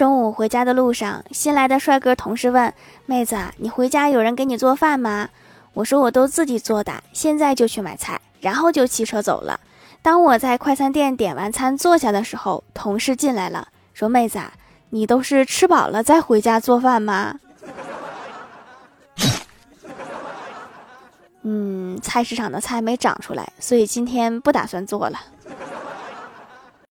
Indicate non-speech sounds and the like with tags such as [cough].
中午回家的路上，新来的帅哥同事问：“妹子，你回家有人给你做饭吗？”我说：“我都自己做的，现在就去买菜。”然后就骑车走了。当我在快餐店点完餐坐下的时候，同事进来了，说：“妹子，啊，你都是吃饱了再回家做饭吗？” [laughs] 嗯，菜市场的菜没长出来，所以今天不打算做了。